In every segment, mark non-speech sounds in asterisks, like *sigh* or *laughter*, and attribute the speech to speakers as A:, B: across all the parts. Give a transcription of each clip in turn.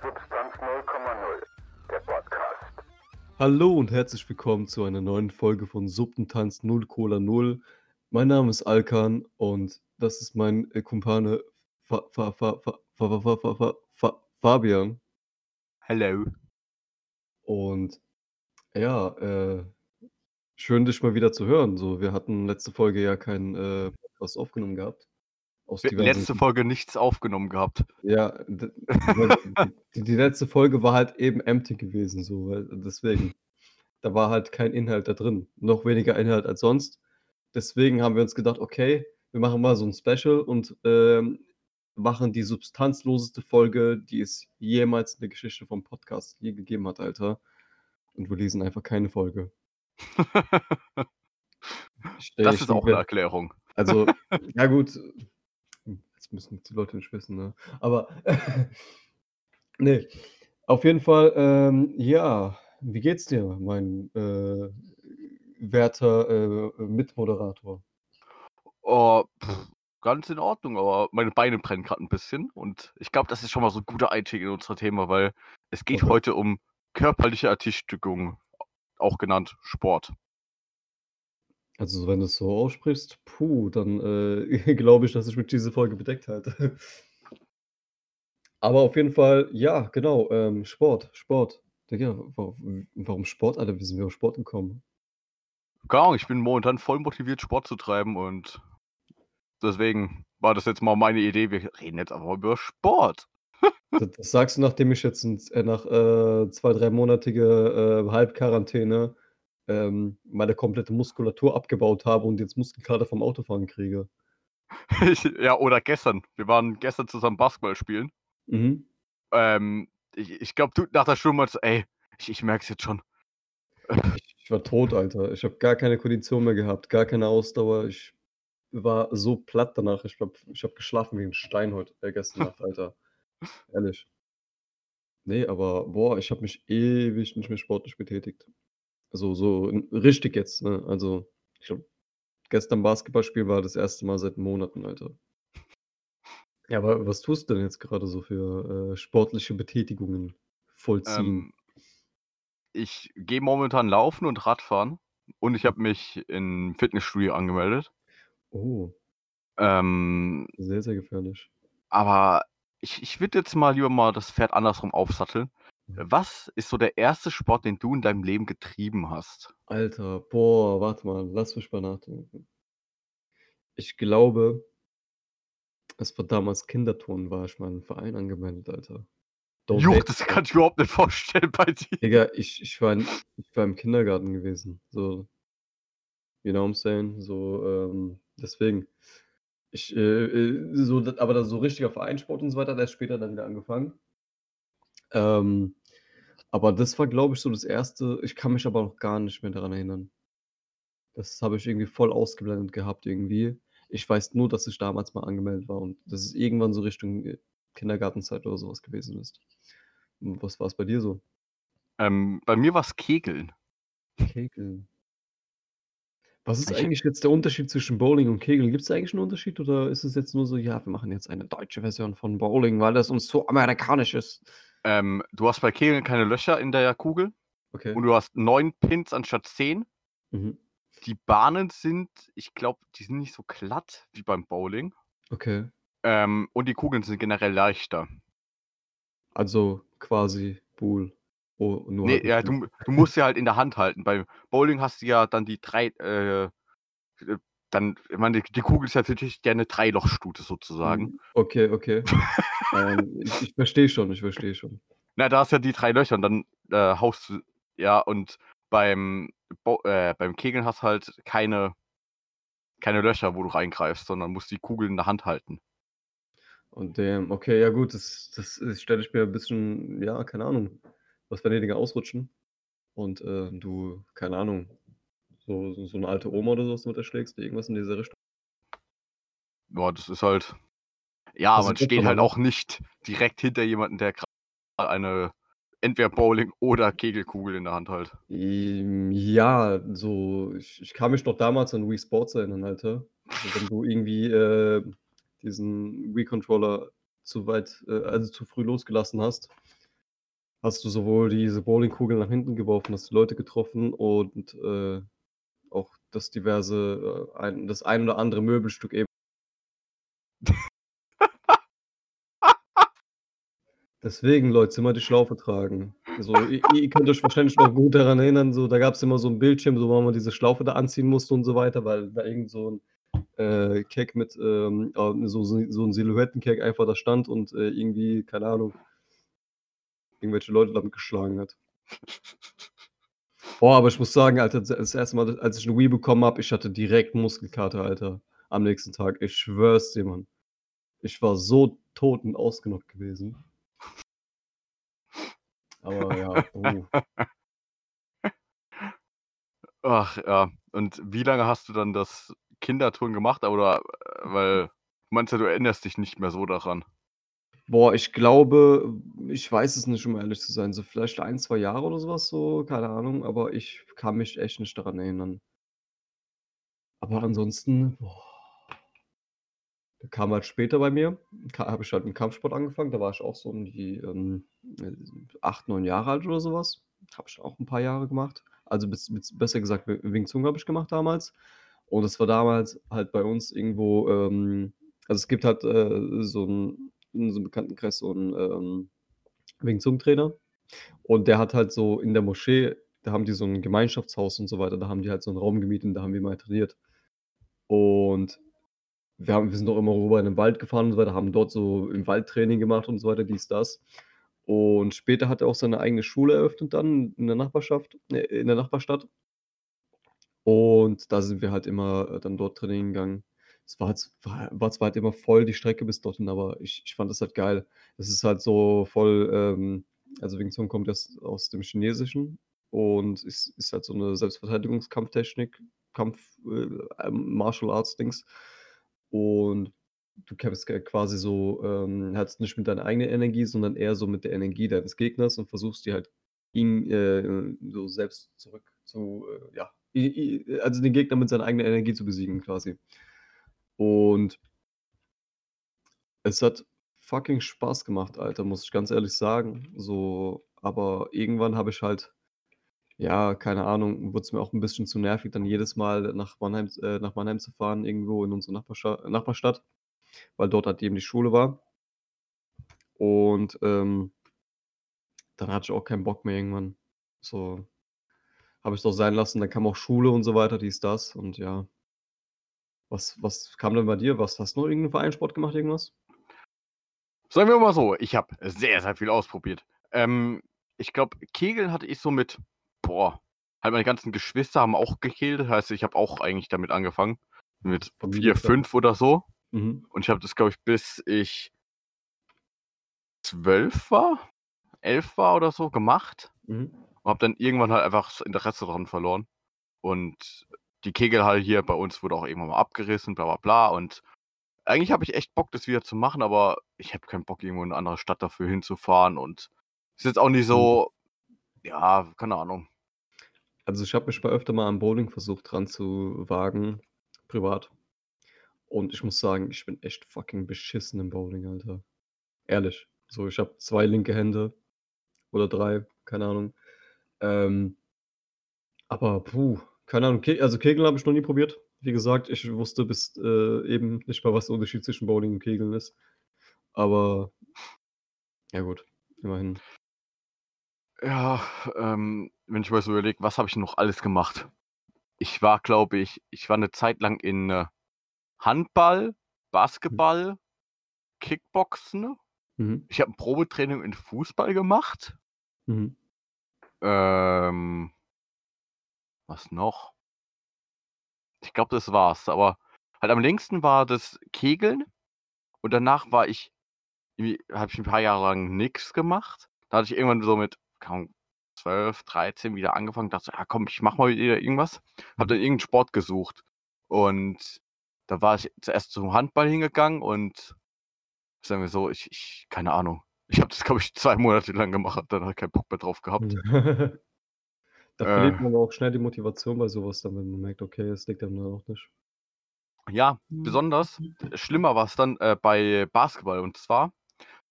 A: Substanz 0,0, der Podcast.
B: Hallo und herzlich willkommen zu einer neuen Folge von Subtentanz 0 Cola 0. Mein Name ist Alkan und das ist mein Kumpane Fa Fa Fa Fabian.
C: Hallo.
B: Und ja, äh, schön dich mal wieder zu hören. So, wir hatten letzte Folge ja kein äh, Podcast aufgenommen gehabt. Aus diversen
C: letzte Folge nichts aufgenommen gehabt.
B: Ja, die, die, letzte Folge war halt eben empty gewesen, so, deswegen. Da war halt kein Inhalt da drin. Noch weniger Inhalt als sonst. Deswegen haben wir uns gedacht, okay, wir machen mal so ein Special und ähm, machen die substanzloseste Folge, die es jemals in der Geschichte vom Podcast je gegeben hat, Alter. Und wir lesen einfach keine Folge. *laughs*
C: Das ist auch eine Erklärung.
B: also, ja gut, müssen die Leute nicht wissen, ne? Aber, *laughs* nee, auf jeden Fall, ähm, ja, wie geht's dir, mein äh, werter äh, Mitmoderator?
C: Oh, pff, ganz in Ordnung, aber meine Beine brennen gerade ein bisschen. Und ich glaube, das ist schon mal so ein guter Einstieg in unser Thema, weil es geht
B: Okay.
C: heute um körperliche Ertüchtigung, auch genannt Sport.
B: Also, wenn du es so aussprichst, puh, dann äh, *laughs* glaube ich, dass ich mich diese Folge bedeckt halte. Aber auf jeden Fall, ja, genau, ähm, Sport, Sport. Digga, wa warum Sport, Alter? Wie sind wir auf Sport gekommen?
C: Keine Ahnung, ich bin momentan voll motiviert, Sport zu treiben und deswegen war das jetzt mal meine Idee. Wir reden jetzt einfach über Sport.
B: Das, das sagst du, nachdem ich jetzt äh, nach äh, zwei, dreimonatige äh, Halbquarantäne ähm, meine komplette Muskulatur abgebaut habe und jetzt Muskelkater vom Autofahren kriege.
C: Ich, *laughs* ja, oder gestern. Wir waren gestern zusammen Basketball spielen.
B: Mhm.
C: Ähm, ich ich glaube, du nach der Stunde meinst, ey, ich, ich merke es jetzt schon.
B: Ich, ich war tot, Alter. Ich habe gar keine Kondition mehr gehabt, gar keine Ausdauer. Ich war so platt danach. Ich glaube, ich habe geschlafen wie ein Stein heute, äh, gestern Nacht, Alter. *laughs* Ehrlich. Nee, aber boah, ich habe mich ewig nicht mehr sportlich betätigt. Also so richtig jetzt, ne? Also, ich glaube, gestern Basketballspiel war das erste Mal seit Monaten, Alter. Ja, aber was tust du denn jetzt gerade so für äh, sportliche Betätigungen vollziehen?
C: Ähm, ich gehe momentan laufen und Radfahren und ich habe mich in Fitnessstudio angemeldet.
B: Oh,
C: Ähm,
B: sehr, sehr gefährlich.
C: aber ich, ich würde jetzt mal lieber mal das Pferd andersrum aufsatteln. Was ist so der erste Sport, den du in deinem Leben getrieben hast?
B: Alter, boah, warte mal, lass mich mal nachdenken. Ich glaube, es war damals Kinderturnen, war ich mal im Verein angemeldet, Alter. Don't
C: Juch, das kann ich überhaupt nicht vorstellen bei dir.
B: Digga, ich, ich, war in, ich war im Kindergarten gewesen. So, you know what I'm saying? So, ähm, deswegen. Ich, äh, äh, so, aber das so richtiger Vereinssport und so weiter, der ist später dann wieder angefangen. Ähm, aber das war, glaube ich, so das erste. Ich kann mich aber noch gar nicht mehr daran erinnern. Das habe ich irgendwie voll ausgeblendet gehabt, irgendwie. Ich weiß nur, dass ich damals mal angemeldet war und dass es irgendwann so Richtung äh, Kindergartenzeit oder sowas gewesen ist. Und Was war es bei dir so?
C: Ähm, bei mir war es Kegeln.
B: Kegeln. Was ist
C: Ich-
B: eigentlich jetzt der Unterschied zwischen Bowling und Kegeln? Gibt es eigentlich einen Unterschied oder ist es jetzt nur so, ja, wir machen jetzt eine deutsche Version von Bowling, weil das uns so amerikanisch ist?
C: Ähm, du hast bei Kegeln keine Löcher in der Kugel
B: Okay.
C: und du hast neun Pins anstatt zehn.
B: Mhm.
C: Die Bahnen sind, ich glaube, die sind nicht so glatt wie beim Bowling.
B: Okay.
C: Ähm, und die Kugeln sind generell leichter.
B: Also quasi Pool. Oh, nur
C: Nee,
B: halt
C: ja, du, du musst sie halt in der Hand halten. Beim Bowling hast du ja dann die drei, äh, dann, ich meine, die, Kugel ist ja natürlich gerne Dreilochstute sozusagen.
B: Mhm. Okay, okay. ähm, ich ich verstehe schon, ich verstehe schon.
C: Na, da hast du ja die drei Löcher und dann äh, haust du, ja, und beim, Bo äh, beim Kegeln hast du halt keine, keine Löcher, wo du reingreifst, sondern musst die Kugel in der Hand halten.
B: Und damn, okay, ja gut, das, das, das stelle ich mir ein bisschen, ja, keine Ahnung, was wenn die Dinger ausrutschen und äh, du, keine Ahnung, so, so, so eine alte Oma oder sowas mit erschlägst, irgendwas in dieser Richtung.
C: Ja, das ist halt. Ja,
B: Das
C: man
B: doch
C: steht halt auch nicht direkt hinter jemanden, der gerade eine entweder Bowling oder Kegelkugel in der Hand halt.
B: Ja, so, ich, ich kann mich noch damals an Wii Sports erinnern, Alter. Also wenn du irgendwie äh, diesen Wii-Controller zu weit, äh, also zu früh losgelassen hast hast du sowohl diese Bowlingkugel nach hinten geworfen, hast die Leute getroffen und, äh, das diverse, äh, ein das ein oder andere Möbelstück eben Deswegen, Leute, immer die Schlaufe tragen. Also, ihr ihr könnt euch wahrscheinlich noch gut daran erinnern, so, da gab's immer so 'n Bildschirm, so wo man diese Schlaufe da anziehen musste und so weiter, weil da irgend so 'n, äh, Keg mit, ähm, äh, so so so 'n Silhouettenkeg einfach da stand und, äh, irgendwie, keine Ahnung irgendwelche Leute damit geschlagen hat. Boah, aber ich muss sagen, Alter, das 1. Mal, als ich 'ne Wii bekommen habe, ich hatte direkt Muskelkater, Alter, am nächsten Tag. Ich schwöre es dir, Mann. Ich war so tot und ausgenockt gewesen. Aber ja, uh.
C: Ach ja. Und wie lange hast du dann das Kinderturnen gemacht? Oder äh, weil du meinst ja, du erinnerst dich nicht mehr so daran.
B: Boah, ich glaube ich weiß es nicht, um ehrlich zu sein, so vielleicht 1, 2 Jahre oder so was so, keine Ahnung, aber ich kann mich echt nicht daran erinnern. Aber ansonsten, boah der kam halt später bei mir, habe ich halt mit Kampfsport angefangen, da war ich auch so um die, ähm, äh, 8, 9 Jahre alt oder so was. Habe ich auch 'n paar Jahre gemacht. Also, bis bis besser gesagt, Wing Chun habe ich gemacht damals. Und das war damals halt bei uns irgendwo, ähm also, es gibt halt, äh, so 'n in so 'nem Bekanntenkreis so 'n, ähm, Wing Chun Trainer und der hat halt so in der Moschee da haben die so 'n Gemeinschaftshaus und so weiter, da haben die halt so 'n Raum gemietet und da haben wir immer trainiert. Und wir haben wir sind auch immer rüber in den Wald gefahren und so weiter, haben dort so im Wald Training gemacht und so weiter, dies, das. Und später hat er auch seine eigene Schule eröffnet dann in der Nachbarschaft äh, in der Nachbarstadt. Und da sind wir halt immer, äh, dann dort trainieren gegangen. Es war halt war war zwar halt immer voll die Strecke bis dorthin, aber ich ich fand das halt geil. Es ist halt so voll, ähm also, Wing Chun kommt erst aus dem Chinesischen und ist ist halt so 'ne Selbstverteidigungskampftechnik, Kampf äh, ähm, Martial Arts Dings. Und du kämpfst quasi so, ähm halt nicht mit deiner eigenen Energie, sondern eher so mit der Energie deines Gegners und versuchst die halt ihn, äh, so selbst zurück zu, äh, ja, also, den Gegner mit seiner eigenen Energie zu besiegen quasi. Und es hat fucking Spaß gemacht, Alter, muss ich ganz ehrlich sagen. So, aber irgendwann habe ich halt ja, keine Ahnung, wurd's mir auch 'n bisschen zu nervig, dann jedes Mal nach Mannheim äh, nach Mannheim zu fahren, irgendwo in unsere Nachbarscha Nachbarstadt, weil dort halt eben die Schule war. Und, ähm dann hatte ich auch keinen Bock mehr irgendwann. So, habe ich's auch sein lassen. Dann kam auch Schule und so weiter, dies, das und ja. Was was kam denn bei dir? Was hast du noch irgend 'n Vereinssport gemacht, irgendwas?
C: Sagen wir mal so, ich habe sehr, sehr viel ausprobiert. Ähm, ich glaube, Kegeln hatte ich so mit boah, halt meine ganzen Geschwister haben auch gekegelt. Das heißt, ich habe auch eigentlich damit angefangen, mit 4, 5 oder so.
B: Mhm.
C: Und ich habe das, glaube ich, bis ich 12 war, 11 war oder so gemacht
B: Mhm.
C: und habe dann irgendwann halt einfach das Interesse dran verloren. Und die Kegelhalle hier bei uns wurde auch irgendwann mal abgerissen, bla bla bla. Und eigentlich habe ich echt Bock, das wieder zu machen, aber ich habe keinen Bock, irgendwo in 'ne andere Stadt dafür hinzufahren und ist jetzt auch nicht
B: Mhm.
C: so ja, keine Ahnung.
B: Also, ich habe mich mal öfter mal am Bowling versucht dran zu wagen, privat. Und ich muss sagen, ich bin echt fucking beschissen im Bowling, Alter. Ehrlich. So, ich habe 2 linke Hände oder 3, keine Ahnung. Ähm aber puh, keine Ahnung, Ke also, Kegeln habe ich noch nie probiert. Wie gesagt, ich wusste bis, äh, eben nicht mal, was der Unterschied zwischen Bowling und Kegeln ist. Aber ja gut, immerhin.
C: Ja, ähm, wenn ich mal so überlege, was habe ich noch alles gemacht? Ich war, glaube ich ich war 'ne Zeit lang in, äh, Handball. Basketball, Kickboxen.
B: Mhm.
C: Ich habe 'n Probetraining in Fußball gemacht.
B: Mhm.
C: Ähm was noch? Ich glaube, das war's. Aber halt am längsten war das Kegeln und danach war ich habe ich 'n paar Jahre lang nix gemacht. Da hatte ich irgendwann so mit, Ahnung, 12, 13 wieder angefangen, dachte „Ja komm, ich mache mal wieder irgendwas.“ Habe dann irgend 'n Sport gesucht. Und da war ich zuerst zum Handball hingegangen und sagen wir so, ich ich keine Ahnung. Ich habe das, glaube ich, 2 Monate lang gemacht, habe danach keinen Bock mehr drauf gehabt. *laughs*
B: Da verliert
C: Äh.
B: man aber auch schnell die Motivation bei so was dann, wenn man merkt, okay, es liegt einem dann auch nicht.
C: Ja, besonders schlimmer war's dann, äh, bei Basketball. Und zwar,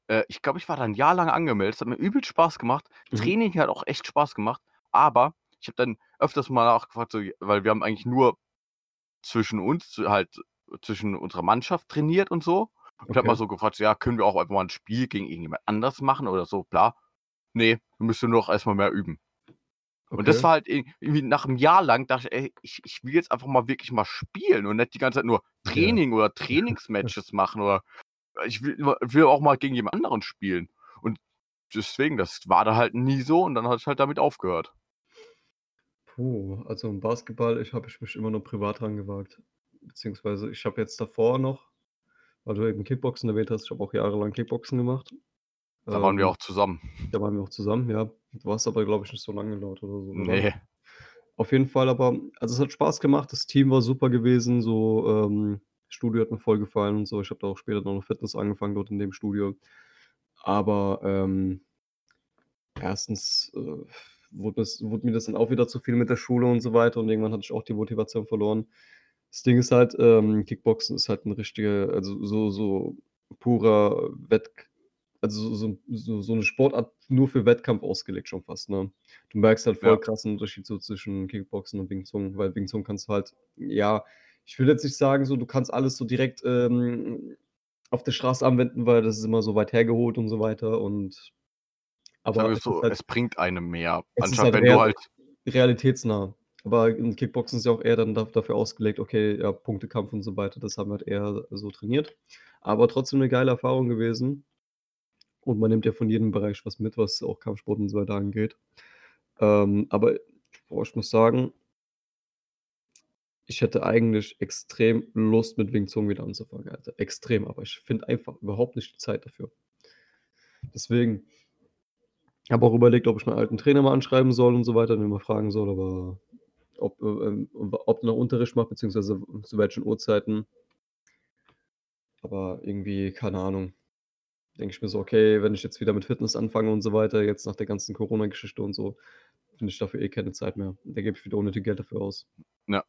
C: äh, ich glaube, ich war da 'n Jahr lang angemeldet. Es hat mir übel Spaß gemacht.
B: Mhm.
C: Training hat auch echt Spaß gemacht, aber ich habe dann öfters mal nachgefragt, so weil wir haben eigentlich nur zwischen uns halt zwischen unserer Mannschaft trainiert und so. Und habe mal so gefragt, ja, können wir auch einfach mal 'n Spiel gegen irgendjemand anders machen oder so, bla. Ne, müsst ihr nur noch erst mal mehr üben. Und das
B: Okay.
C: war halt ir irgendwie nach 'm Jahr lang dachte ich: „Ey, ich ich will jetzt einfach mal wirklich mal spielen und nicht die ganze Zeit nur
B: Ja.
C: Training oder *laughs* Trainingsmatches machen oder ich will will auch mal gegen jemand anderen spielen.“ Und deswegen, das war da halt nie so und dann habe ich halt damit aufgehört.
B: Puh, also im Basketball ich habe ich mich immer nur privat rangewagt. Beziehungsweise ich habe jetzt davor noch weil du eben Kickboxen erwähnt hast, ich habe auch jahrelang Kickboxen gemacht.
C: Da waren wir
B: Ähm,
C: auch zusammen.
B: da waren wir auch zusammen, ja. Du warst aber, glaube ich, nicht so lange dort oder so, oder?
C: Ne.
B: Auf jeden Fall aber also, es hat Spaß gemacht. Das Team war super gewesen, so, ähm, Studio hat mir voll gefallen und so. Ich habe da auch später noch Fitness angefangen dort in dem Studio. Aber, ähm 1., äh, wurde das wurde mir das dann auch wieder zu viel mit der Schule und so weiter und irgendwann hatte ich auch die Motivation verloren. Das Ding ist halt, ähm, Kickboxen ist halt 'n richtiger also, so so purer Wettk also, so so so 'ne Sportart nur für Wettkampf ausgelegt schon fast, ne? Du merkst halt voll
C: Ja.
B: krassen Unterschied so zwischen Kickboxen und Wing Chun, weil Wing Chun kannst du halt ja, ich will jetzt nicht sagen so, du kannst alles so direkt, ähm, auf der Straße anwenden, weil das ist immer so weit hergeholt und so weiter und aber es
C: so,
B: halt
C: es bringt einem mehr, anstatt
B: halt
C: wenn du halt
B: realitätsnah. Aber im Kickboxen ist ja auch eher dann da dafür ausgelegt, okay, ja, Punktekampf und so weiter, das haben wir halt eher so trainiert. Aber trotzdem 'ne geile Erfahrung gewesen. Und man nimmt ja von jedem Bereich was mit, was auch Kampfsport und so weiter angeht. Ähm, aber boah, ich muss sagen ich hätte eigentlich extrem Lust, mit Wing Chun wieder anzufangen, Alter. Extrem, aber ich finde einfach überhaupt nicht die Zeit dafür. Deswegen habe auch überlegt, ob ich meinen alten Trainer mal anschreiben soll und so weiter und ihn mal fragen soll, aber ob, äh, ähm, ob der noch Unterricht macht, beziehungsweise zu welchen Uhrzeiten. Aber irgendwie, keine Ahnung, denke ich mir so: „Okay, wenn ich jetzt wieder mit Fitness anfange und so weiter, jetzt nach der ganzen Corona-Geschichte und so, finde ich dafür eh keine Zeit mehr. Da gebe ich wieder unnötig Geld dafür aus.“
C: Ja.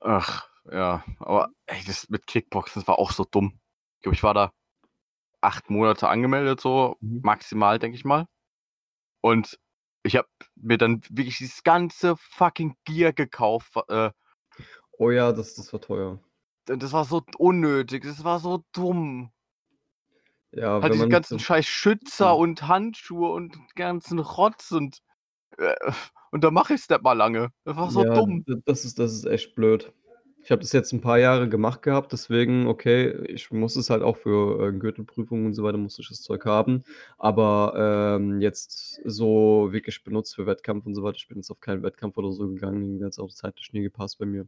C: Ach, ja, aber ey, das mit Kickboxen, das war auch so dumm. Ich glaube, ich war da 8 Monate angemeldet, so
B: Mhm.
C: maximal, denke ich mal. Und ich habe mir dann wirklich dieses ganze fucking Gear gekauft, äh
B: Oh ja, das das war teuer.
C: Das war so unnötig, das war so dumm.
B: Ja, man nicht
C: ganzen
B: so
C: scheiß Schützer
B: Mhm.
C: und Handschuhe und ganzen Rotz und äh, und da mache ich's nicht mal lange. Das war so
B: Ja,
C: dumm.
B: das ist das ist echt blöd. Ich habe das jetzt 'n paar Jahre gemacht gehabt, deswegen, okay, ich muss es halt auch für, äh, Gürtelprüfungen und so weiter musste ich das Zeug haben. Aber, ähm, jetzt so wirklich benutzt für Wettkampf und so weiter ich bin jetzt auf keinen Wettkampf oder so gegangen, irgendwie hat's auch zeitlich nie gepasst bei mir.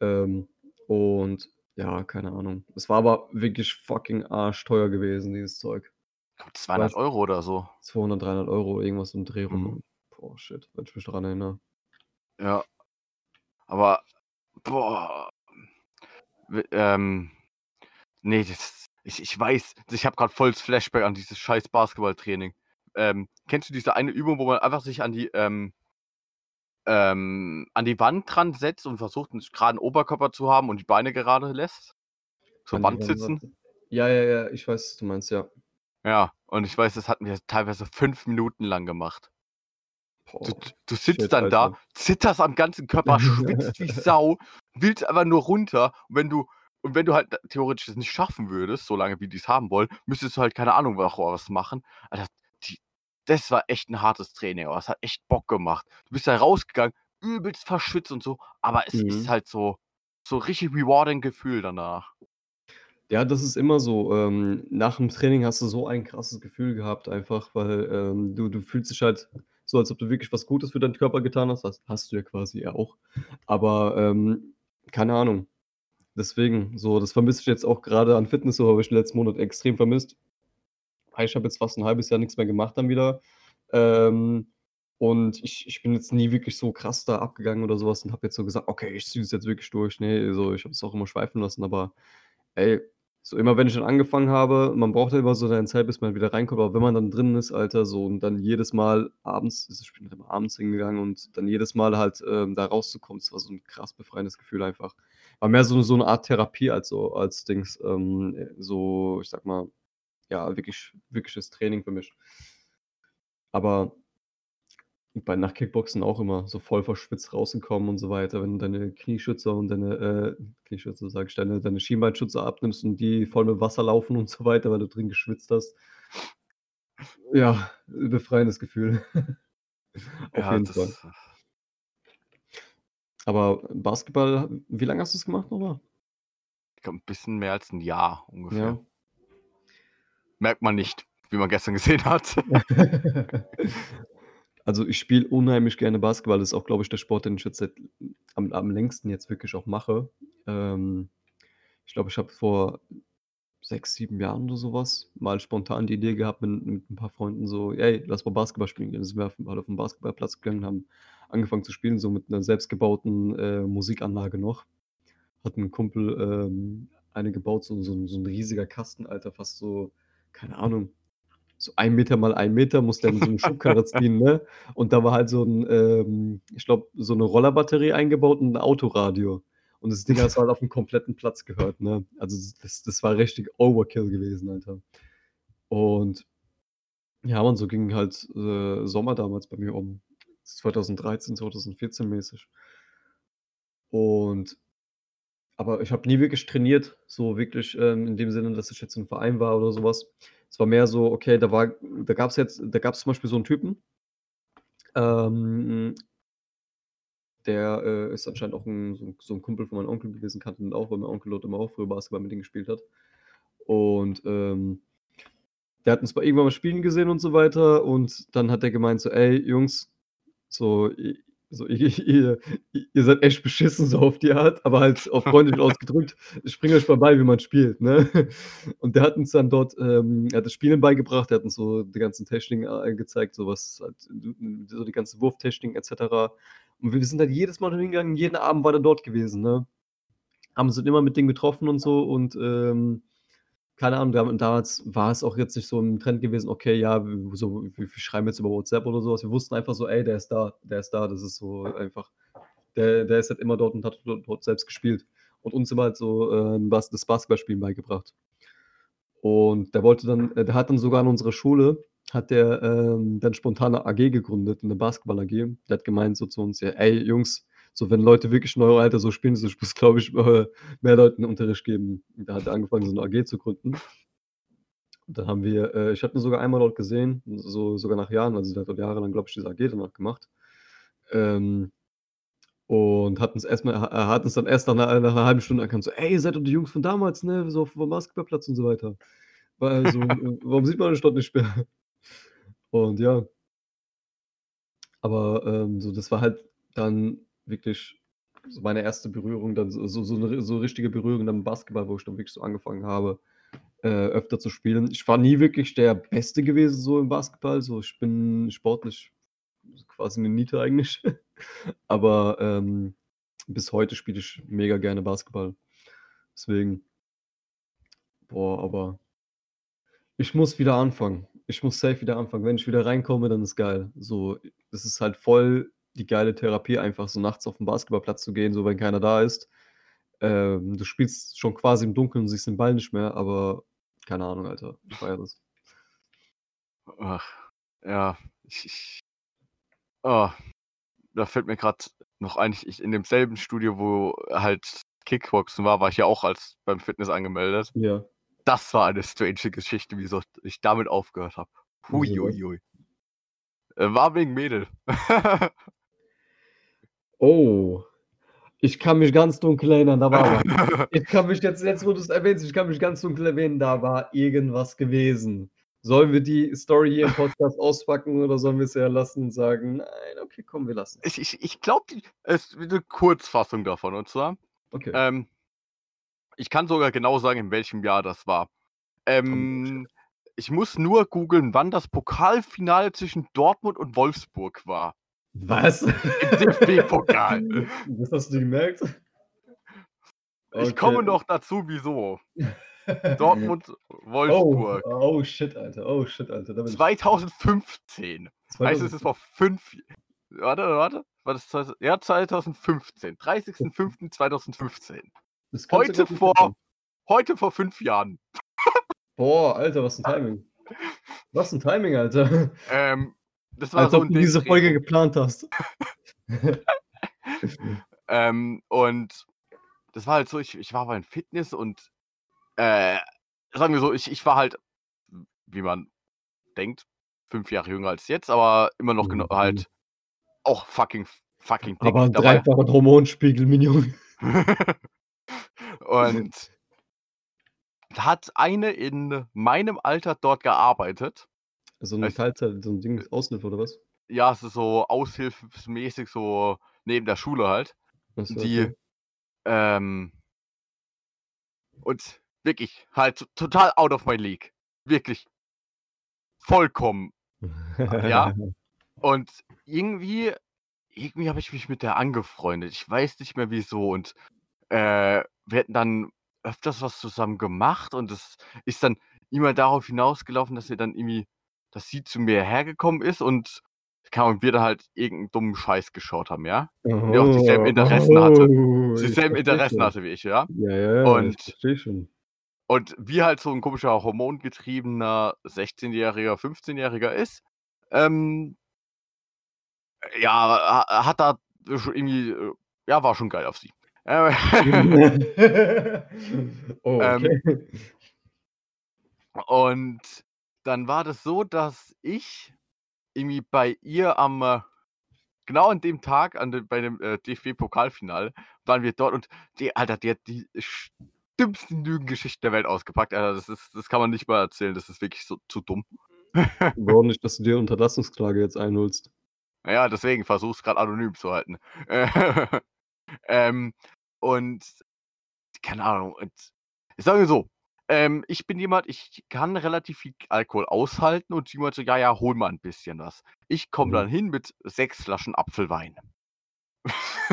B: Ähm, und ja, keine Ahnung. Es war aber wirklich fucking arschteuer gewesen, dieses Zeug.
C: Ich glaube
B: Ich
C: 200
B: weiß €
C: oder so.
B: 200, 300 €, irgendwas um 'n Dreh
C: Mhm.
B: rum. Boah, shit, wenn ich mich daran erinnere.
C: Ja. Aber, boah. Ähm, ne, das ich ich weiß, ich habe grad voll das Flashback an dieses scheiß Basketballtraining. Ähm, kennst du diese eine Übung, wo man einfach sich an die, ähm ähm, an die Wand dran setzt und versucht, 'n geraden Oberkörper zu haben und die Beine gerade lässt? So
B: An die
C: Wand sitzen?
B: Ja, ja, ja, ich weiß, was du meinst, ja.
C: Ja, und ich weiß, das hatten wir teilweise 5 Minuten lang gemacht. Du
B: Boah,
C: d du sitzt
B: shit,
C: dann da,
B: Alter.
C: zitterst am ganzen *laughs* Körper, schwitzt wie Sau, willst einfach nur runter. Und wenn du und wenn du halt theoretisch das nicht schaffen würdest, so lange wie die's haben wollen, müsstest du halt, keine Ahnung, was machen. Alter, die das war echt 'n hartes Training, aber es hat echt Bock gemacht. Du bist da rausgegangen, übelst verschwitzt und so, aber es ist
B: Mhm.
C: halt so so richtig rewarding Gefühl danach.
B: Ja, das ist immer so. Ähm, nach 'm Training hast du so ein krasses Gefühl gehabt einfach, weil, ähm, du du fühlst dich halt so, als ob du wirklich was Gutes für deinen Körper getan hast. Das hast du ja quasi ja auch. Aber, ähm, keine Ahnung. Deswegen, so, das vermisse ich jetzt auch grade an Fitness so, habe ich letzten Monat extrem vermisst. Ich habe jetzt fast 'n 1/2 Jahr nix mehr gemacht dann wieder. Ähm, und ich ich bin jetzt nie wirklich so krass da abgegangen oder so was und habe jetzt so gesagt: „Okay, ich ziehe das jetzt wirklich durch.“ Ne, so, ich habe es auch immer schweifen lassen, aber ey, so immer wenn ich dann angefangen habe man braucht ja immer so seine Zeit, bis man wieder reinkommt, aber wenn man dann drin ist, Alter, so und dann jedes Mal abends ich bin immer abends hingegangen und dann jedes Mal halt, ähm, da rauszukommen, das war so 'n krass befreiendes Gefühl einfach. War mehr so so 'ne Art Therapie als so als Dings, ähm, so, ich sage mal ja, wirklich, wirkliches Training für mich. Aber bei nach Kickboxen auch immer so voll verschwitzt rausgekommen und so weiter, wenn du deine Knieschützer und deine, äh, Knieschützer sage ich, deine, deine Schienbeinschützer abnimmst und die voll mit Wasser laufen und so weiter, weil du drin geschwitzt hast. Ja, befreiendes Gefühl. *laughs* Auf
C: Ja,
B: jeden Fall. Aber Basketball, wie lange hast du es gemacht nochmal?
C: Ich glaube, ein bisschen mehr als ein Jahr ungefähr.
B: Ja.
C: Merkt man nicht, wie man gestern *laughs* gesehen hat. *laughs*
B: Also ich spiele unheimlich gerne Basketball. Das ist auch, glaube ich, der Sport, den ich jetzt am, am längsten jetzt wirklich auch mache. Ähm, ich glaube, ich habe vor sechs, sieben Jahren oder sowas mal spontan die Idee gehabt mit, mit ein paar Freunden so, ey, lass mal Basketball spielen. Dann sind wir auf, halt den Basketballplatz gegangen, haben angefangen zu spielen, so mit einer selbstgebauten äh, Musikanlage noch. Hat ein Kumpel ähm, eine gebaut, so, so, so ein riesiger Kasten, Alter, fast so, keine Ahnung, so ein Meter mal ein Meter, muss der in so eine Schubkarre *laughs* ziehen, ne? Und da war halt so ein, ähm, ich glaube, so eine Rollerbatterie eingebaut und ein Autoradio. Und das Ding hast du halt auf dem kompletten Platz gehört, ne? Also das, das war richtig Overkill gewesen, Alter. Und ja, man, so ging halt äh, Sommer damals bei mir um. 2013, 2014 mäßig. Und aber ich habe nie wirklich trainiert, so wirklich ähm, in dem Sinne, dass ich jetzt im Verein war oder sowas. Es war mehr so, okay, da war, da gab es jetzt, da gab es zum Beispiel so einen Typen, ähm, der äh, ist anscheinend auch ein, so, so ein Kumpel von meinem Onkel gewesen, kannte ihn auch, weil mein Onkel dort immer auch früher Basketball mit ihm gespielt hat. Und ähm, der hat uns bei irgendwann mal spielen gesehen und so weiter. Und dann hat er gemeint, so, ey, Jungs, so, so ihr, ihr, ihr seid echt beschissen, so auf die Art, aber halt auf freundlich *laughs* ausgedrückt. Ich bringe euch mal bei, wie man spielt, ne? Und der hat uns dann dort, ähm, er hat das Spielen beigebracht, er hat uns so die ganzen Techniken äh, gezeigt, so was, halt, so die ganzen Wurftechniken etc. Und wir sind halt jedes Mal hingegangen, jeden Abend war er dort gewesen, ne? Haben uns dann immer mit denen getroffen und so und ähm, keine Ahnung, dam damals war es auch jetzt nicht so ein Trend gewesen, okay, ja, w so, wir wir schreiben jetzt über WhatsApp oder so was. Wir wussten einfach so: „Ey, der ist da, der ist da.“ Das ist so einfach der der ist halt immer dort und hat dort selbst gespielt und uns immer halt so, Bas das Basketballspielen beigebracht. Und der wollte dann äh, der hat dann sogar an unserer Schule hat der, ähm, dann spontan 'ne AG gegründet, 'ne Basketball-AG. Der hat gemeint so zu uns: „Ja, ey Jungs, so wenn Leute wirklich in eurem Alter so spielen, so ich muss, glaube ich, äh, mehr Leuten Unterricht geben.“ Und da hat er angefangen, so 'ne AG zu gründen. Und dann haben wir äh, ich habe ihn sogar einmal dort gesehen, so sogar nach Jahren, also der hat dort jahrelang, glaube ich, diese AG danach gemacht. Ähm, und hat uns erst mal er er hat uns dann erst nach 'ner nach 'ner halben Stunde erkannt, so: „Ey, ihr seid doch die Jungs von damals, ne, so vom Basketballplatz und so weiter. Weil so, äh, warum sieht man euch dort nicht mehr?“ Und ja. Aber, ähm, so das war halt dann wirklich so meine erste Berührung, dann so so so 'ne so richtige Berührung dann Basketball, wo ich dann wirklich so angefangen habe, äh, öfter zu spielen. Ich war nie wirklich der Beste gewesen so im Basketball, so ich bin sportlich quasi 'ne Niete eigentlich. *laughs* Aber, ähm, bis heute spiele ich mega gerne Basketball. Deswegen boah, aber ich muss wieder anfangen. Ich muss safe wieder anfangen. Wenn ich wieder reinkomme, dann ist geil. So, das ist halt voll die geile Therapie, einfach so nachts auf 'n Basketballplatz zu gehen, so wenn keiner da ist. Ähm, du spielst schon quasi im Dunkeln und siehst den Ball nicht mehr, aber keine Ahnung, Alter. Ich feiere das.
C: Ach, ja, ich ich oh, da fällt mir grad noch ein, ich in demselben Studio, wo halt Kickboxen war, war ich ja auch als beim Fitness angemeldet.
B: Ja.
C: Das war eine strange Geschichte, wieso ich damit aufgehört habe. Hui,
B: Wieso das?
C: hui, hui. Äh, war wegen Mädel. *laughs*
B: Oh, ich kann mich ganz dunkel erinnern, da war was. *laughs* Ich kann mich jetzt jetzt, wo du's erwähnst, ich kann mich ganz dunkel erwähnen, da war irgendwas gewesen. Sollen wir die Story hier im *laughs* Podcast auspacken oder sollen wir's eher lassen und sagen: „Nein, okay, komm, wir lassen's?“
C: Ich ich ich glaube, es 'ne Kurzfassung davon und zwar,
B: Okay.
C: ähm, ich kann sogar genau sagen, in welchem Jahr das war. Ähm, ich muss nur googeln, wann das Pokalfinale zwischen Dortmund und Wolfsburg war.
B: Was?
C: DFB-Pokal. *laughs*
B: Das hast du gemerkt?
C: Ich komme noch dazu, wieso. *laughs* Dortmund, Wolfsburg.
B: Oh, oh shit, Alter. Oh shit, Alter. Da bin ich
C: 2015. Heißt es,
B: 2015.
C: war 5 warte, warte, war das ja, 2015. 30.05.2015.
B: Das kannst du
C: Heute vor
B: vorstellen.
C: heute vor 5 Jahren.
B: Boah, Alter, was ein Timing. Was ein Timing, Alter.
C: Ähm, das war
B: Als
C: so
B: ob du diese
C: Dreh.
B: Folge geplant hast. *laughs* *laughs*
C: Ähm, und das war halt so, ich, ich war beim Fitness und äh, sagen wir so, ich, ich war halt, wie man denkt, fünf Jahre jünger als jetzt, aber immer noch genau,
B: Mhm.
C: halt auch fucking, fucking dick
B: Aber ein
C: dabei.
B: dreifacher Hormonspiegel, Minion. *laughs*
C: und da hat eine in meinem Alter dort gearbeitet.
B: So eine Teilzeit, so ein Ding, Aushilfe oder was?
C: Ja, es ist so aushilfsmäßig, so neben der Schule halt.
B: So,
C: Die, ähm, und wirklich halt total out of my league. Wirklich vollkommen.
B: okay. *laughs*
C: ja. Und irgendwie, irgendwie habe ich mich mit der angefreundet. Ich weiß nicht mehr wieso. Und äh, wir hätten dann öfters was zusammen gemacht und es ist dann immer darauf hinausgelaufen, dass sie dann irgendwie, dass sie zu mir hergekommen ist und keine Ahnung, wir da halt irgendeinen dummen Scheiß geschaut haben, ja? die auch dieselben Interessen hatte.
B: Oh, ich
C: Dieselben Interessen
B: schon.
C: hatte wie ich, ja?
B: Ja, ja, ja,
C: Und-. Und wie halt so ein komischer hormongetriebener 16-Jähriger, 15-Jähriger ist, ähm, ja, ha- hat da irgendwie, äh, ja, war schon geil auf sie.
B: Oh, *laughs* *laughs*
C: Ähm,
B: okay.
C: und dann war das so, dass ich irgendwie bei ihr am, äh, genau an dem Tag, an dem, bei dem äh, DFB-Pokalfinale, waren wir dort und die, Alter, die hat die dümmsten Lügengeschichten der Welt ausgepackt. Alter, das, ist, das kann man nicht mal erzählen, das ist wirklich so zu dumm.
B: Warum nicht, dass du dir Unterlassungsklage jetzt einholst?
C: Naja, deswegen versuch's gerade anonym zu halten. Äh, *laughs* ähm, und keine Ahnung, und ich sage so, ähm, ich bin jemand, ich kann relativ viel Alkohol aushalten und jemand so, ja, ja, hol mal ein bisschen was. Ich komme
B: Mhm.
C: dann hin mit sechs Flaschen Apfelwein.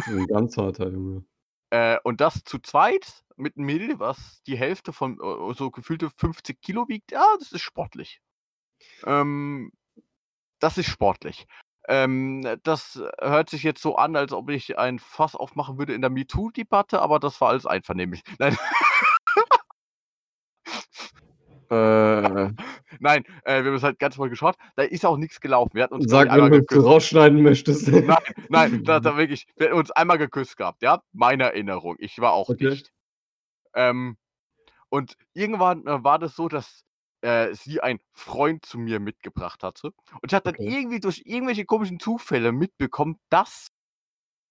B: Ein ganz harter Junge.
C: Äh, und das zu zweit mit einem Mädel, was die Hälfte von so gefühlte 50 Kilo wiegt, ja, das ist sportlich. Ähm, das ist sportlich. Ähm, das hört sich jetzt so an, als ob ich ein Fass aufmachen würde in der MeToo-Debatte, aber das war alles einvernehmlich. *laughs* Nein,
B: Äh,
C: nein äh, wir haben es halt ganz mal geschaut. Da ist auch nichts gelaufen. Wir hatten uns
B: sag, wenn du
C: geküsst.
B: rausschneiden möchtest.
C: Nein, nein, da, da wirklich. Wir hatten uns einmal geküsst gehabt, ja? Meine Erinnerung. Ich war auch
B: Okay.
C: nicht. Ähm, und irgendwann äh, war das so, dass äh, sie einen Freund zu mir mitgebracht hatte. Und ich hatte dann
B: Okay.
C: irgendwie durch irgendwelche komischen Zufälle mitbekommen, dass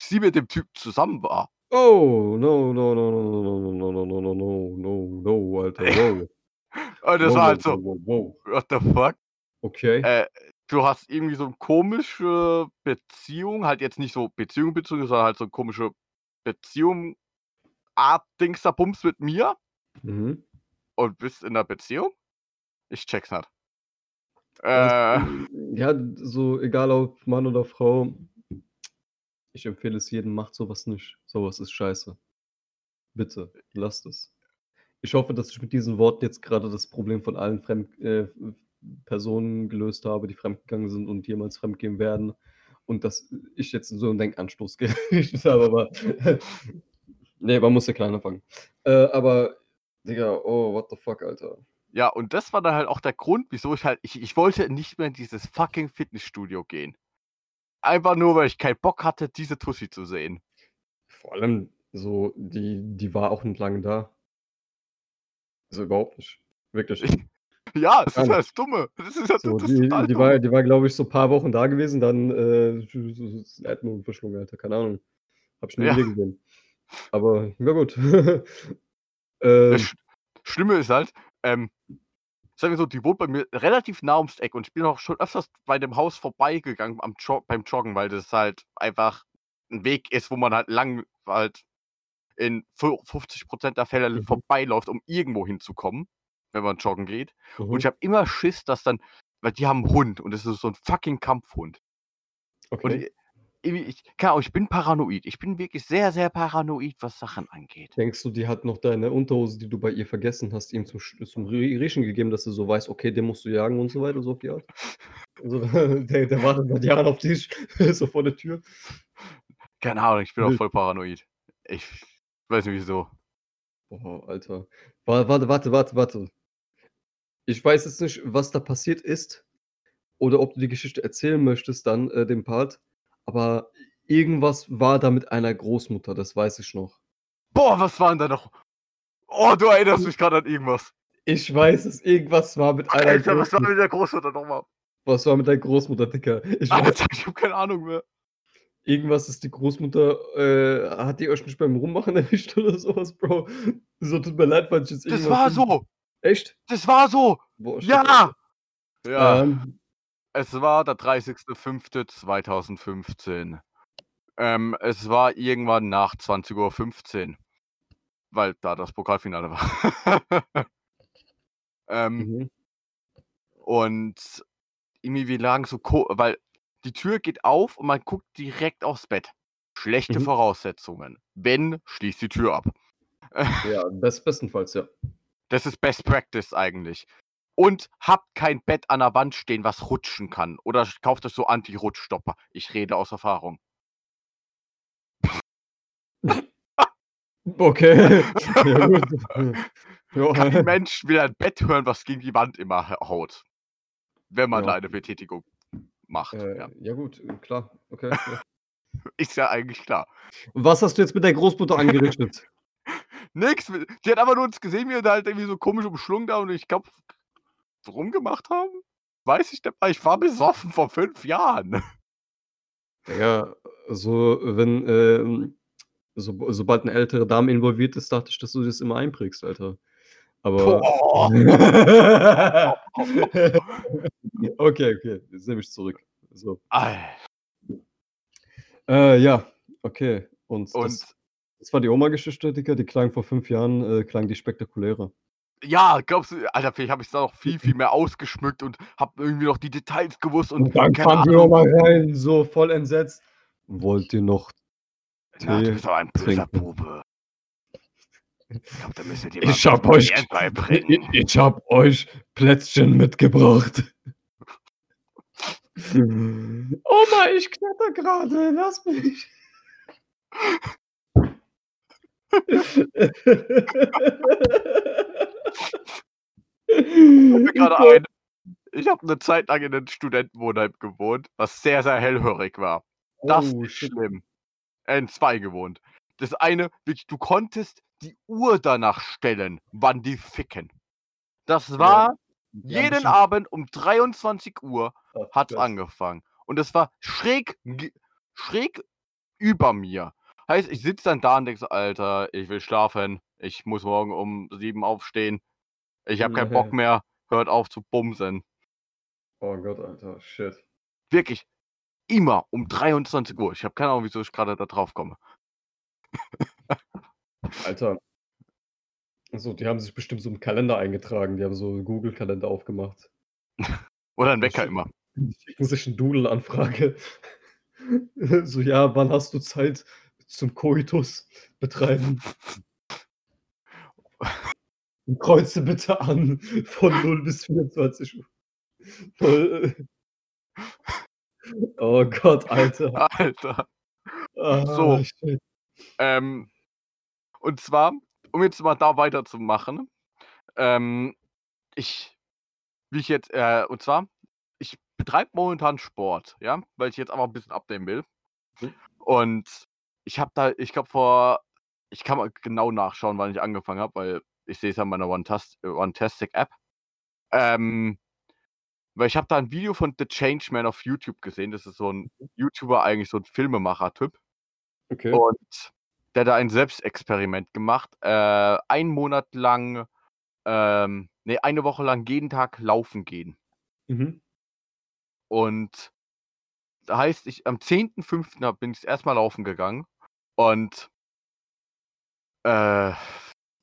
C: sie mit dem Typ zusammen war.
B: Oh, no, no, no, no, no, no, no, no, no, no, no, no, Alter, wow.
C: Und das
B: wow,
C: war halt so,
B: wow, wow,
C: what the fuck?
B: Okay.
C: Äh, du hast irgendwie so eine komische Beziehung, halt jetzt nicht so Beziehung, Beziehung, sondern halt so eine komische Beziehung, Art Dings da Bums mit mir
B: Mhm.
C: und bist in einer Beziehung? Ich check's nicht.
B: Das,
C: Äh,
B: ja, so egal ob Mann oder Frau, ich empfehle es jedem, macht sowas nicht. Sowas ist scheiße. Bitte, lasst es. Ich hoffe, dass ich mit diesen Worten jetzt gerade das Problem von allen Fremd äh, Personen gelöst habe, die fremdgegangen sind und jemals fremdgehen werden. Und dass ich jetzt so einen Denkanstoß *laughs* gerichtet habe, aber *laughs* nee, man muss ja klein anfangen. Äh, aber, Digga, oh, what the fuck, Alter.
C: ja, und das war dann halt auch der Grund, wieso ich halt, ich, ich wollte nicht mehr in dieses fucking Fitnessstudio gehen. Einfach nur, weil ich keinen Bock hatte, diese Tussi zu sehen.
B: Vor allem, so, die, die war auch nicht lange da. Also überhaupt nicht. Wirklich. *laughs*
C: Ja, es
B: Gar
C: ist halt das Dumme. Das ist halt
B: So,
C: das
B: die, die war, die war glaube ich, so ein paar Wochen da gewesen, dann äh, Erdmond verschlungen, Alter, keine Ahnung. Hab ich nie
C: Ja.
B: gesehen. Aber, ja gut. *laughs*
C: Das
B: ähm,
C: Sch Schlimme ist halt, ähm, sagen wir so, die wohnt bei mir relativ nah ums Eck und ich bin auch schon öfters bei dem Haus vorbeigegangen am Jog beim Joggen, weil das halt einfach ein Weg ist, wo man halt lang halt in fu- 50% der Fälle
B: Mhm.
C: vorbeiläuft, um irgendwo hinzukommen, wenn man joggen geht. Und
B: mhm,
C: ich habe immer Schiss, dass dann, weil die haben einen Hund und das ist so ein fucking Kampfhund. Und
B: okay.
C: ich, irgendwie, ich, keine Ahnung, ich bin paranoid. Ich bin wirklich sehr, sehr paranoid, was Sachen angeht.
B: Denkst du, die hat noch deine Unterhose, die du bei ihr vergessen hast, ihm zum, zum Rie- Riechen gegeben, dass du so weißt, okay, den musst du jagen und so weiter, so auf die Art? Also, *laughs* der, der wartet seit Jahren auf dich, *laughs* so vor der Tür.
C: Keine Ahnung, ich bin auch voll paranoid. Ich weiß nicht wieso.
B: Boah, Alter. Wa- Warte, warte, warte, warte. ich weiß jetzt nicht, was da passiert ist oder ob du die Geschichte erzählen möchtest dann, äh, den Part, aber irgendwas war da mit einer Großmutter, das weiß ich noch.
C: Boah, was war denn da noch? Oh, du erinnerst mich gerade an irgendwas.
B: Ich weiß es, irgendwas war mit einer
C: Alter, was war
B: Großmutter.
C: mit der Großmutter nochmal?
B: Was war mit der Großmutter, Dicker? Ich
C: Alter, ich hab keine Ahnung mehr.
B: Irgendwas ist die Großmutter, äh, hat die euch nicht beim Rummachen *laughs* erwischt oder sowas, Bro? So, tut mir leid, falls ich jetzt
C: Das
B: irgendwas
C: war
B: bin-
C: so.
B: Echt?
C: Das war so.
B: Boah,
C: Ja. Ja.
B: Ähm,
C: Es war der 30.05.2015. Ähm, es war irgendwann nach 20.15 Uhr. Weil da das Pokalfinale war. *laughs* ähm,
B: mhm.
C: und irgendwie wir lagen so, weil die Tür geht auf und man guckt direkt aufs Bett. Schlechte
B: Mhm.
C: Voraussetzungen. Wenn, schließt die Tür ab.
B: Ja, *laughs* best, bestenfalls, ja.
C: Das ist Best Practice eigentlich. Und habt kein Bett an der Wand stehen, was rutschen kann. Oder kauft euch so Anti-Rutschstopper. Ich rede aus Erfahrung. *laughs*
B: Okay. *laughs* ja, gut.
C: Kein. Mensch will ein Bett hören, was gegen die Wand immer ha- haut. Wenn man
B: Ja.
C: da eine Betätigung macht.
B: Äh,
C: Ja.
B: ja, gut, klar. Okay. *laughs*
C: Ist ja eigentlich klar.
B: Und was hast du jetzt mit der Großmutter angerichtet? *laughs*
C: Nix. Die hat aber nur uns gesehen, wie wir da halt irgendwie so komisch umschlungen da und ich glaube, rumgemacht haben. Weiß ich nicht, ich war besoffen vor fünf Jahren. *laughs*
B: Ja, so, wenn, ähm, so, sobald eine ältere Dame involviert ist, dachte ich, dass du das immer einprägst, Alter. Aber. *laughs* Okay, okay, jetzt nehme ich zurück. So. Äh, ja, okay. Und,
C: Und
B: das, das war die Oma-Geschichte, Digga. Die klang vor fünf Jahren, äh, klang die spektakulärer.
C: ja, glaubst du, Alter, vielleicht habe ich da noch viel, viel mehr ausgeschmückt und habe irgendwie noch die Details gewusst und
B: Und dann
C: keine
B: kam die
C: Ahnung.
B: Oma rein, so voll entsetzt. Wollt ihr noch
C: Na, du
B: Tee
C: bist aber ein böser
B: trinken?
C: Bube. Ich glaube, da müsstet ihr
B: Ich
C: mal
B: hab euch, ich,
C: beibringen.
B: ich hab euch Plätzchen mitgebracht. *laughs* Oma, ich knatter gerade, lass mich.
C: mir gerade ein. *laughs* Ich habe eine Zeit lang in einem Studentenwohnheim gewohnt, was sehr, sehr hellhörig war. Das
B: Oh,
C: ist schlimm. In zwei gewohnt. Das eine, wirklich, du konntest die Uhr danach stellen, wann die ficken. Das war
B: haben
C: jeden
B: bestimmt-
C: Abend um 23 Uhr hat's
B: krass.
C: angefangen. Und es war schräg, schräg über mir. Heißt, ich sitze dann da und denke so, Alter, ich will schlafen. Ich muss morgen um sieben aufstehen. Ich habe keinen Bock *laughs* mehr. Hört auf zu bumsen.
B: Oh Gott, Alter, shit.
C: Wirklich. Immer um 23 Uhr. Ich habe keine Ahnung, wieso ich gerade da drauf komme. *laughs*
B: Alter. Also, die haben sich bestimmt so im Kalender eingetragen. Die haben so einen Google-Kalender aufgemacht.
C: Oder ein
B: Das
C: Wecker immer.
B: Ich muss ich einen Doodle-Anfrage. *laughs* so, ja, wann hast du Zeit zum Koitus betreiben? Und *laughs* kreuze bitte an von 0 bis 24 Uhr. Oh Gott, Alter.
C: Alter.
B: Ah,
C: So.
B: shit.
C: Ähm, und zwar, um jetzt mal da weiterzumachen, ähm, ich, wie ich jetzt, äh, und zwar, ich betreibe momentan Sport, ja, weil ich jetzt aber ein bisschen abnehmen will.
B: Mhm.
C: Und ich habe da, ich glaube vor, ich kann mal genau nachschauen, wann ich angefangen habe, weil ich sehe es an meiner One-Tastic-App. Ähm, weil ich habe da ein Video von The Changeman auf YouTube gesehen. Das ist so ein YouTuber, eigentlich so ein Filmemacher-Typ.
B: Okay.
C: Und der hat da ein Selbstexperiment gemacht. Äh, einen Monat lang, ähm, nee, eine Woche lang jeden Tag laufen gehen.
B: Mhm.
C: Und da heißt, ich am 10.05. hab- bin ich erstmal laufen gegangen. Und äh,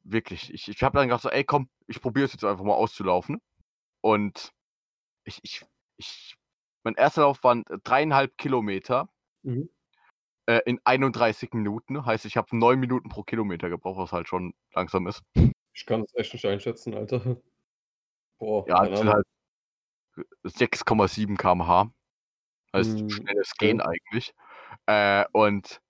C: wirklich, ich, ich habe dann gedacht so, ey komm, ich probiere es jetzt einfach mal auszulaufen. Und ich, ich, ich, mein erster Lauf waren dreieinhalb Kilometer
B: Mhm.
C: Äh, in 31 Minuten. Heißt, ich habe neun Minuten pro Kilometer gebraucht, was halt schon langsam ist.
B: Ich kann das echt nicht einschätzen, Alter. Boah,
C: Ja, das sind halt 6,7 km/h. Heißt
B: Hm,
C: schnelles
B: okay.
C: Gehen eigentlich. Äh, und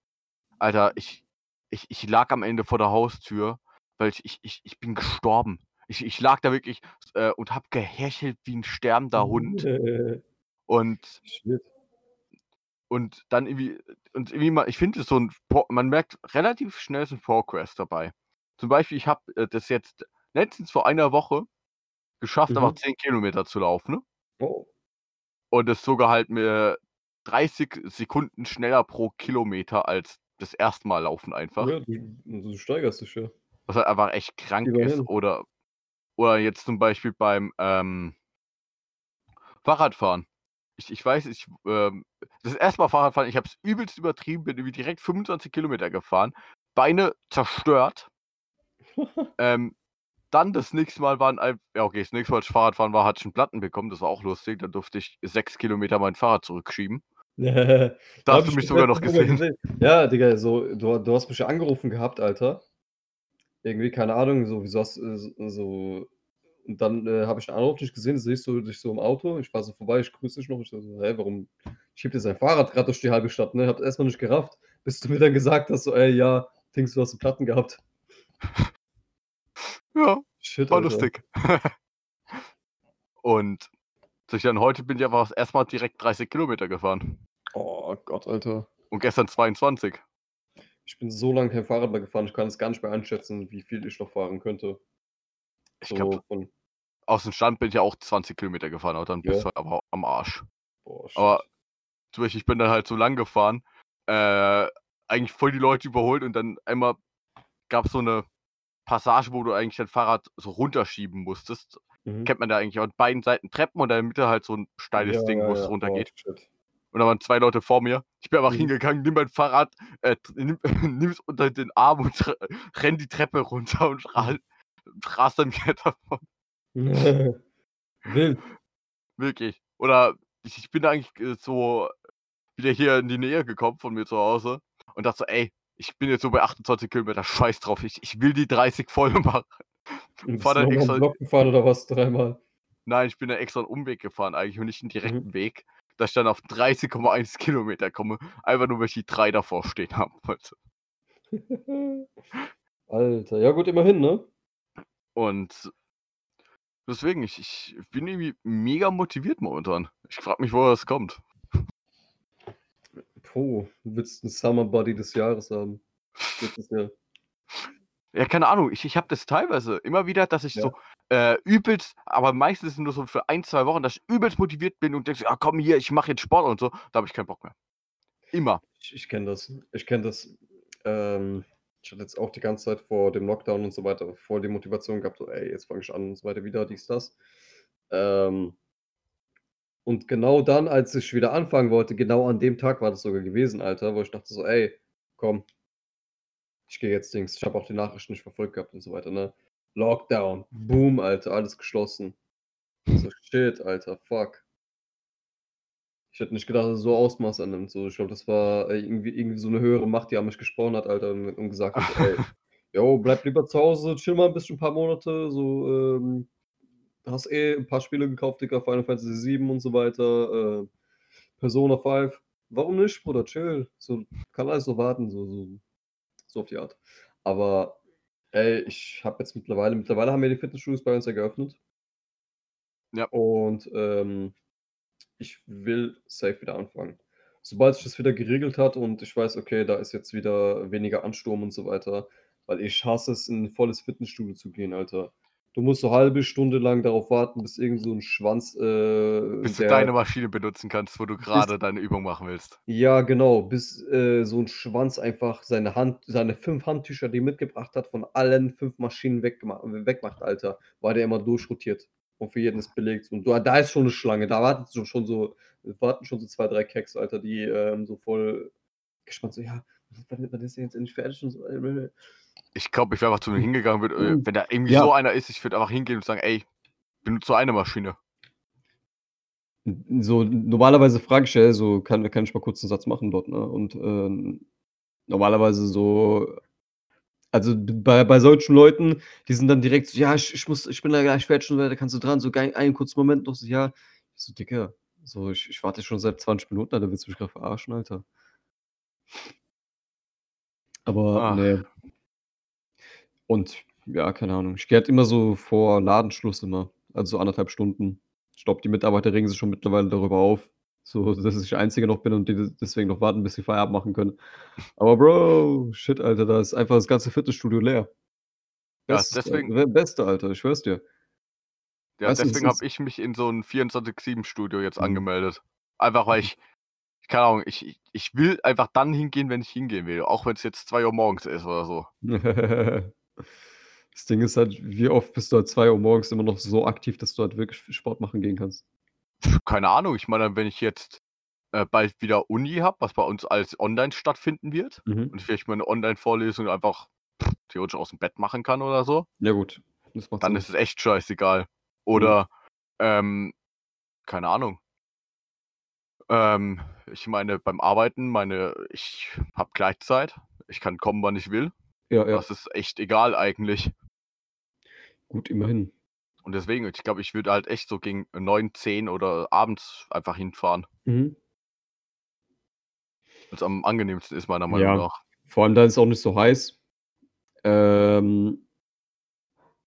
C: Alter, ich, ich, ich lag am Ende vor der Haustür, weil ich, ich, ich, ich bin gestorben. Ich ich lag da wirklich, äh, und habe gehechelt wie 'n sterbender Hund. *laughs* Und
B: Shit.
C: und dann irgendwie und irgendwie mal ich finde es so 'n Pro man merkt relativ schnell so 'n Progress dabei. Zum Beispiel, ich habe, äh, das jetzt letztens vor einer Woche geschafft, einfach
B: Mhm.
C: 10 Kilometer zu laufen, ne?
B: Oh.
C: Und das sogar halt mir 30 Sekunden schneller pro Kilometer als das erste Mal laufen einfach.
B: Ja, du du steigerst dich ja.
C: Was halt einfach echt krank ist.
B: Immerhin.
C: Oder oder jetzt zum Beispiel beim, ähm Fahrradfahren. Ich ich weiß, ich, ähm das erste Mal Fahrradfahren, ich habe es übelst übertrieben, bin irgendwie direkt 25 Kilometer gefahren, Beine zerstört. *laughs* Ähm, dann das nächste Mal waren ja okay, das nächste Mal, als ich Fahrradfahren war, hatte ich 'n Platten bekommen, das war auch lustig. Dann durfte ich 6 Kilometer mein Fahrrad zurückschieben. *laughs*
B: Da
C: hast du
B: ich
C: mich sogar noch gesehen.
B: gesehen. Ja, Digga, so du du hast mich ja angerufen gehabt, Alter. Irgendwie, keine Ahnung, so wieso hast äh, s so und dann, äh, habe ich 'n Anruf dich gesehen, sehe ich so dich so im Auto. Ich fahre so vorbei, ich grüße dich noch. Ich so: „Hä, warum schiebt der sein Fahrrad grad durch die halbe Stadt“, ne? Habe erst mal nicht gerafft, bis du mir dann gesagt hast, so: „Ey, ja, Dings, du hast 'n Platten gehabt.“ *laughs*
C: Ja,
B: Shit,
C: war
B: Alter.
C: lustig. *laughs* Und dann heute bin ich einfach das erste Mal direkt 30 Kilometer gefahren.
B: Oh Gott, Alter.
C: Und gestern 22.
B: Ich bin so lange kein Fahrrad mehr gefahren, ich kann es gar nicht mehr einschätzen, wie viel ich noch fahren könnte.
C: Ich
B: So
C: glaube,
B: von
C: aus'm Stand bin ich ja auch 20 Kilometer gefahren, aber dann bist
B: Ja.
C: du halt aber am Arsch.
B: Boah,
C: Aber zum Beispiel, ich bin dann halt so lang gefahren, äh, eigentlich voll die Leute überholt und dann einmal gab's so 'ne Passage, wo du eigentlich dein Fahrrad so runterschieben musstest.
B: Mhm.
C: Kennt man da eigentlich an beiden Seiten Treppen und in der Mitte halt so 'n steiles
B: Ja,
C: Ding,
B: ja,
C: wo's
B: ja. Oh,
C: runtergeht.
B: shit.
C: Und da waren 2 Leute vor mir. Ich bin einfach
B: Mhm.
C: hingegangen, nehme mein Fahrrad, äh, nimm *laughs* nimm's unter den Arm und *laughs* r renne die Treppe runter und
B: Mhm.
C: rase dann *laughs* wieder davon. *laughs*
B: Wild.
C: Wirklich. Oder ich ich bin eigentlich, äh, so wieder hier in die Nähe gekommen von mir zu Hause und dachte so: „Ey, ich bin jetzt so bei 28 Kilometer, scheiß drauf, ich ich will die 30 voll *laughs* machen.“
B: Und du
C: dann extra
B: Block gefahren oder was? Dreimal?
C: Nein, ich bin da extra 'n Umweg gefahren eigentlich und nicht 'n
B: Mhm.
C: direkten Weg, dass ich dann auf 30,1 Kilometer komme, einfach nur, weil ich die 3 davor stehen haben wollte. *laughs*
B: Alter, ja gut, immerhin, ne?
C: Und deswegen, ich ich bin irgendwie mega motiviert momentan. Ich frage mich, woher das kommt.
B: Puh, du willst 'n Summer Body des Jahres haben. Letztes Jahr.
C: Ja, keine Ahnung, ich ich habe das teilweise immer wieder, dass ich
B: Ja.
C: so, äh, übelst aber meistens nur so für 1, 2 Wochen, dass ich übelst motiviert bin und denke „Ah, komm hier, ich mache jetzt Sport und so.“ Da habe ich keinen Bock mehr. Immer.
B: Ich ich kenne das. Ich kenne das. Ähm, ich hatte jetzt auch die ganze Zeit vor dem Lockdown und so weiter voll die Motivation gehabt, so: „Ey, jetzt fange ich an und so weiter wieder, dies, das.“ Ähm und genau dann, als ich wieder anfangen wollte, genau an dem Tag war das sogar gewesen, Alter, wo ich dachte so: „Ey, komm“ „ich gehe jetzt Dings.“ Ich habe auch die Nachrichten nicht verfolgt gehabt und so weiter, ne? Lockdown, boom, Alter, alles geschlossen. So: „Shit, Alter, fuck.“ Ich hätte nicht gedacht, dass es so Ausmaß annimmt, so. Ich glaube, das war, äh, irgendwie irgendwie so 'ne höhere Macht, die an mich gesprochen hat, Alter, und und gesagt hat: so: „Ey, *laughs* jo, bleib lieber zu Hause, chill mal 'n bisschen, paar Monate, so, ähm, hast eh 'n paar Spiele gekauft, Digga, Final Fantasy VII und so weiter, äh, Persona 5. Warum nicht, Bruder? Chill. So, kann alles noch warten“, so so so auf die Art. Aber, ey, ich habe jetzt mittlerweile mittlerweile haben ja die Fitnessstudios bei uns ja geöffnet.
C: Ja.
B: Und, ähm, ich will safe wieder anfangen. Sobald sich das wieder geregelt hat und ich weiß, okay, da ist jetzt wieder weniger Ansturm und so weiter, weil ich hasse es, in 'n volles Fitnessstudio zu gehen, Alter. Du musst so halbe Stunde lang darauf warten, bis irgend so 'n Schwanz, äh,
C: Bis du deine Maschine benutzen kannst, wo du
B: bis
C: grade deine Übung machen willst.
B: Ja, genau, bis, äh, so 'n Schwanz einfach seine Hand seine 5 Handtücher, die er mitgebracht hat, von allen 5 Maschinen wegmacht, Alter, weil der immer durchrotiert und für jeden ist belegt. Und da da ist schon 'ne Schlange, da wartet so schon so warten schon so 2, 3 Kecks, Alter, die, ähm, so voll gespannt so: „Ja, wann ist der jetzt endlich fertig?“ und so.
C: Ich glaube, ich wäre einfach zu denen hingegangen, würde äh,
B: Mhm.
C: wenn da irgendwie
B: Ja.
C: so einer ist, ich würde einfach hingehen und sagen: „Ey, benutze eine Maschine.“
B: N so normalerweise frage ich ja so: „Kann kann ich mal kurz 'n Satz machen dort“, ne? Und, ähm, normalerweise so also bei bei solchen Leuten, die sind dann direkt so: „Ja, ich ich muss ich bin da gleich fertig so weiter, kannst du dran, so einen kurzen Moment noch.“ So: „Ja.“ Ich so: „Digga, so, ich ich warte schon seit 20 Minuten, Alter, willst du mich grad verarschen, Alter?“ Aber
C: Ach.
B: ne. Und Ja, keine Ahnung. Ich gehe halt immer so vor Ladenschluss immer, also so 1,5 Stunden. Ich glaube, die Mitarbeiter regen sich schon mittlerweile darüber auf, so dass ich der Einzige noch bin und die des deswegen noch warten, bis sie Feierabend machen können. Aber Bro, shit, Alter, da ist einfach das ganze Fitnessstudio leer.
C: Ja,
B: Bestes,
C: deswegen
B: Alter, Beste, Alter, ich schwöre es dir.
C: Ja,
B: Weißt das
C: deswegen habe
B: ist
C: ich mich in so 'n 24/7-Studio jetzt
B: Mhm.
C: angemeldet. Einfach, weil ich keine Ahnung, ich ich will einfach dann hingehen, wenn ich hingehen will, auch wenn's jetzt 2:00 morgens ist oder so. *laughs*
B: Das Ding ist halt, wie oft bist du halt 2:00 morgens immer noch so aktiv, dass du halt wirklich Sport machen gehen kannst?
C: Keine Ahnung, ich meine, wenn ich jetzt, äh, bald wieder Uni habe, was bei uns alles online stattfinden wird
B: Mhm.
C: und ich vielleicht meine Online-Vorlesung einfach theoretisch aus'm Bett machen kann oder so
B: Ja gut,
C: dann
B: Sinn.
C: ist es echt scheißegal.
B: Mhm.
C: Oder, ähm, keine Ahnung. Ähm, ich meine, beim Arbeiten meine ich habe Gleitzeit. Ich kann kommen, wann ich will.
B: Ja, ja.
C: Das ist echt egal eigentlich.
B: Gut, immerhin.
C: Und deswegen, ich glaube, ich würde halt echt so gegen 9, 10 oder abends einfach hinfahren.
B: Mhm.
C: Weil's am angenehmsten ist, meiner Meinung
B: Ja,
C: nach.
B: vor allem da ist auch nicht so heiß. Ähm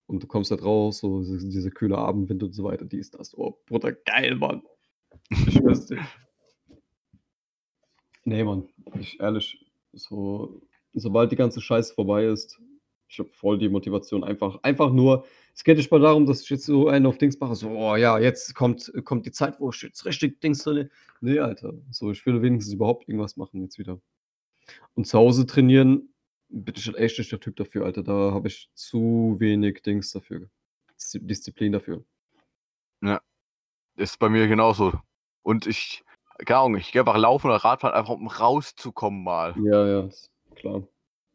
B: und du kommst halt raus, so diese diese kühle Abendwind und so weiter, dies, das. Oh, Bruder, geil, Mann. Ich schwöre es dir. Ne, Mann, ich ehrlich, so sobald die ganze Scheiße vorbei ist, ich habe voll die Motivation einfach einfach nur es geht nicht mal darum, dass ich jetzt so einen auf Dings mache, so: „Oh ja, jetzt kommt kommt die Zeit, wo ich jetzt richtig Dings drinne“ ne, Alter. So, ich will wenigstens überhaupt irgendwas machen jetzt wieder. Und zu Hause trainieren bin ich halt echt nicht der Typ dafür, Alter. Da habe ich zu wenig Dings dafür, Diszi Disziplin dafür.
C: Ja, ist bei mir genauso. Und ich keine Ahnung, ich gehe einfach laufen oder Radfahren, einfach um rauszukommen mal.
B: Ja, ja, klar.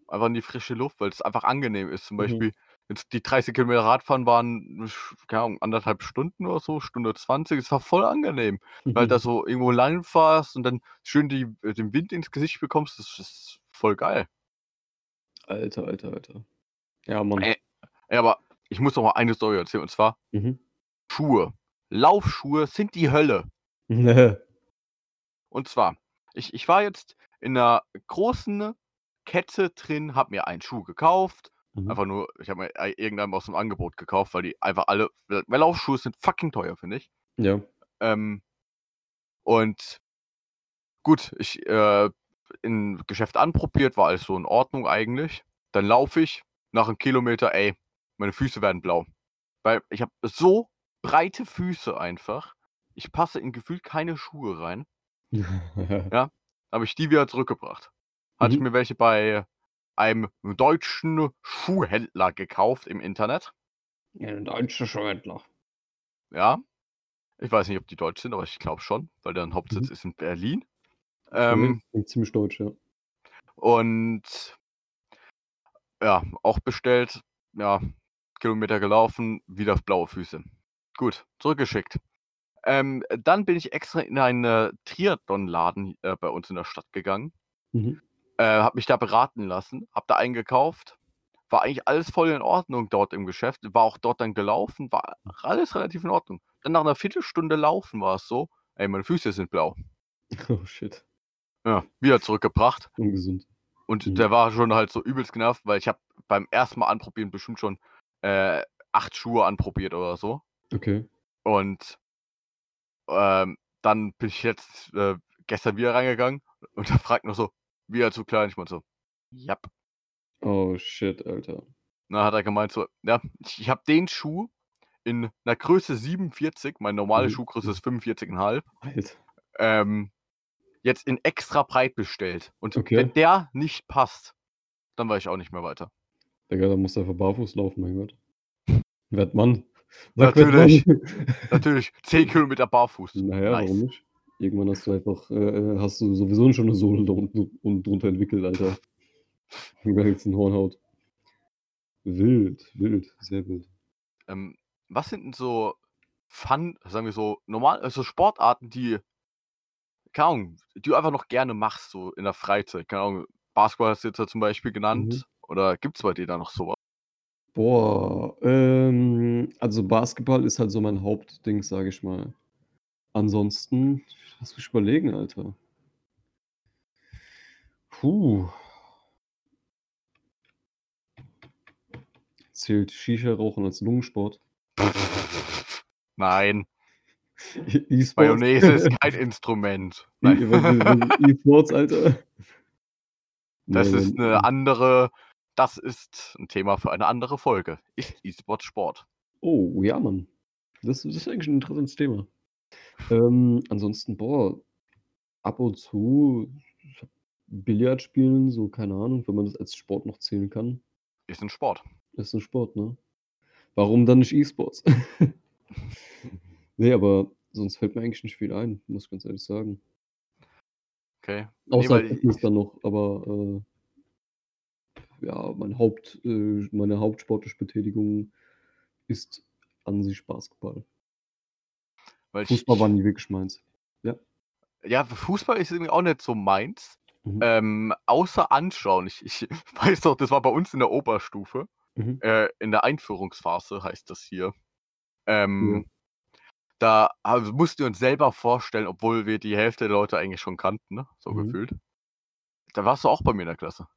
C: Einfach in die frische Luft, weil's einfach angenehm ist. Zum
B: Mhm.
C: Jetzt die 30 Kilometer Radfahren waren, keine Ahnung, 1,5 Stunden oder so, Stunde 20. Es war voll angenehm, weil da so irgendwo lang fährst und dann schön die den Wind ins Gesicht bekommst. Das ist voll geil.
B: Alter, Alter, Alter. Ja, Mann.
C: Ey, ey, aber ich muss noch mal eine Story erzählen und zwar
B: Mhm.
C: Schuhe. Laufschuhe sind die Hölle. *laughs* Und zwar, ich ich war jetzt in 'ner großen Kette drin, habe mir einen Schuh gekauft.
B: Mhm.
C: Einfach nur ich habe mir ei irgendeinen aus'm Angebot gekauft, weil die einfach alle weil Laufschuhe sind fucking teuer, finde ich.
B: Ja.
C: Ähm, und gut, ich, äh, im Geschäft anprobiert, war alles so in Ordnung eigentlich. Dann laufe ich, nach 'nem Kilometer, ey, meine Füße werden blau. Weil ich habe so breite Füße einfach. Ich passe in gefühlt keine Schuhe rein. *laughs* Ja, habe ich die wieder zurückgebracht. Hatte ich
B: Mhm.
C: mir welche bei einem deutschen Schuhhändler gekauft im Internet.
B: Ja, 'n deutscher Schuhhändler.
C: Ja. Ich weiß nicht, ob die deutsch sind, aber ich glaube schon, weil deren Hauptsitz
B: Mhm.
C: ist in Berlin. Ähm
B: ziemlich deutsch, ja.
C: und ja, auch bestellt, ja, Kilometer gelaufen, wieder blaue Füße. Gut, zurückgeschickt. Ähm, dann bin ich extra in einen, äh, Triathlon-Laden, äh, bei uns in der Stadt gegangen.
B: Mhm.
C: Äh, habe mich da beraten lassen, habe da einen gekauft. War eigentlich alles voll in Ordnung dort im Geschäft. War auch dort dann gelaufen, war alles relativ in Ordnung. Dann nach 'ner Viertelstunde Laufen war es so: „Ey, meine Füße sind blau.“ *laughs*
B: Oh shit.
C: Ja, wieder zurückgebracht.
B: Ungesund.
C: Und
B: Mhm.
C: der war schon halt so übelst genervt, weil ich habe beim ersten Mal anprobieren bestimmt schon, äh, 8 Schuhe anprobiert oder so.
B: Okay.
C: Und ähm, dann bin ich jetzt, äh, gestern wieder reingegangen und *laughs* er fragt noch so: „Wieder zu klein?“ Ich meinte so: „Jap.“
B: Oh shit, Alter.
C: Dann hat er gemeint so: „Ja, ich habe den Schuh in 'ner Größe 47, meine normale
B: Mhm.
C: Schuhgröße ist 45,5,
B: Alter.
C: ähm, jetzt in extra breit bestellt. Und
B: Okay.
C: wenn der nicht passt, dann weiß ich auch nicht mehr weiter.“
B: Digga, dann musst du einfach barfuß laufen, mein Gott. Werd Mann. Sag,
C: Natürlich.
B: Mann.
C: Natürlich, 10 Kilometer barfuß.
B: Na ja, warum
C: Nice.
B: nicht? Irgendwann hast du einfach äh, äh, hast du sowieso schon 'ne Sohle da unten unten drunter entwickelt, Alter. Wenn jetzt 'n Hornhaut. Wild, wild, sehr wild.
C: Ähm, was sind denn so Fun sagen wir so, normal also Sportarten, die keine Ahnung, die du einfach noch gerne machst, so in der Freizeit? Keine Ahnung, Basketball hast du jetzt ja zum Beispiel
B: Mhm.
C: genannt. Oder gibt's bei dir da noch so was?
B: Boah, ähm, also Basketball ist halt so mein Hauptdings, sage ich mal. Ansonsten lass mich überlegen, Alter. Puh. Zählt Shisha-Rauchen als Lungensport?
C: Nein, *laughs*
B: E-Sports?
C: Mayonnaise ist kein Instrument. *laughs* Nein.
B: E-Sports, Alter?
C: Das
B: Nee,
C: ist eine andere, das ist ein Thema für eine andere Folge. Ist E-Sport Sport?
B: Oh, ja, Mann. Das, das ist eigentlich ein interessantes Thema. Ähm, ansonsten, boah, ab und zu Billard spielen, so, keine Ahnung, wenn man das als Sport noch zählen kann.
C: Ist ein Sport.
B: Ist ein Sport, ne? Warum dann nicht E-Sports? *laughs* nee, aber sonst fällt mir eigentlich nicht viel ein, muss ich ganz ehrlich sagen.
C: Okay. Nee,
B: Außer
C: weil
B: Fitness dann noch, aber äh, ja, mein Haupt, äh, meine hauptsportliche Betätigung ist an sich Basketball.
C: Weil ich,
B: Fußball war nie wirklich meins.
C: ja, Fußball ist irgendwie auch nicht so meins.
B: Mhm.
C: Ähm, außer anschauen. Ich, ich *laughs* weiß doch, das war bei uns in der Oberstufe.
B: Mhm.
C: Äh, in der Einführungsphase heißt das hier. Ähm, Da also, mussten wir uns selber vorstellen, obwohl wir die Hälfte der Leute eigentlich schon kannten, ne? so
B: Mhm.
C: gefühlt. Da warst du auch bei mir in der Klasse.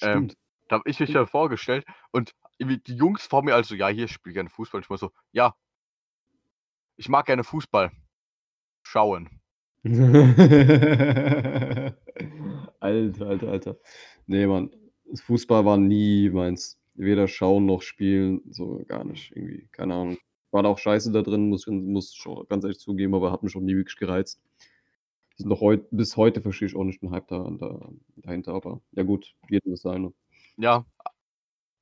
C: Ähm,
B: Stimmt.
C: Da habe ich mich ja vorgestellt und die Jungs vor mir also, ja, hier, ich spiele gerne Fußball. Und ich war so, ja, ich mag gerne Fußball. Schauen. *laughs*
B: Alter, Alter, Alter. Nee, Mann. Fußball war nie meins. Weder schauen noch spielen, so gar nicht irgendwie. Keine Ahnung. War da auch scheiße da drin, muss, muss ich schon ganz ehrlich zugeben, aber hat mich schon nie wirklich gereizt. Noch heut, bis heute verstehe ich auch nicht den Hype da, da, dahinter, aber ja gut, jedem das seine.
C: Ja,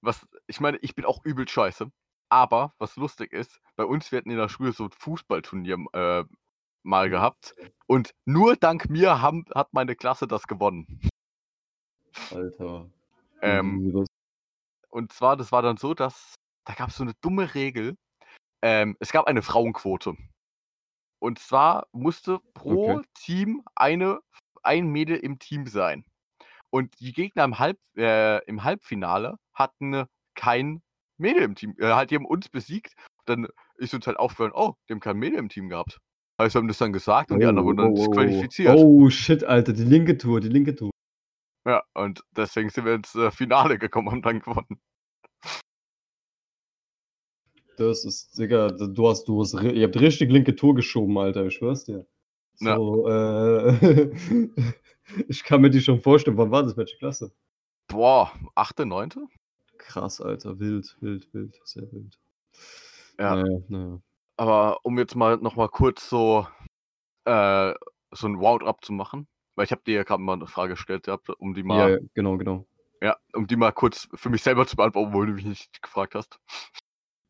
C: was, ich meine, ich bin auch übel scheiße. Aber was lustig ist, bei uns, wir hatten in der Schule so ein Fußballturnier äh, mal gehabt. Und nur dank mir haben, hat meine Klasse das gewonnen.
B: Alter.
C: Ähm, Und zwar, das war dann so, dass da gab es so eine dumme Regel. Ähm, es gab eine Frauenquote. Und zwar musste pro
B: Okay.
C: Team eine, ein Mädel im Team sein. Und die Gegner im, Halb, äh, im Halbfinale hatten kein Mädel im Team. Äh, halt, die haben uns besiegt. Dann ist uns halt aufgefallen, oh, die haben kein Mädel im Team gehabt. Wir haben das dann gesagt und die anderen wurden dann disqualifiziert.
B: Oh, shit, Alter, die linke Tour, die linke Tour.
C: Ja, und deswegen sind wir ins äh, Finale gekommen und dann gewonnen.
B: Das ist, Digga, du hast, du hast, ihr habt richtig linke Tour geschoben, Alter, ich schwör's dir.
C: Ja.
B: So, äh, *laughs* ich kann mir die schon vorstellen, wann war das, welche Klasse?
C: Boah, achte, neunte?
B: Krass, Alter, wild, wild, wild, sehr wild.
C: Ja.
B: Naja, naja.
C: Aber um jetzt mal noch mal kurz so, äh, so ein Roundup zu machen, weil ich habe dir ja gerade mal eine Frage gestellt gehabt, um die mal,
B: ja, genau, genau.
C: ja, um die mal kurz für mich selber zu beantworten, obwohl du mich nicht gefragt hast.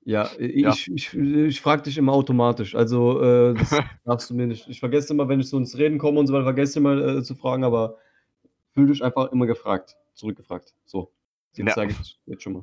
B: Ja, i-
C: Ja.
B: ich, ich, ich frage dich immer automatisch. Also, äh, das *laughs* darfst du mir nicht. Ich vergesse immer, wenn ich so ins Reden komme und so weiter, vergesse immer äh, zu fragen, aber fühl dich einfach immer gefragt, zurückgefragt. So, jetzt
C: Ja.
B: sage ich jetzt schon mal.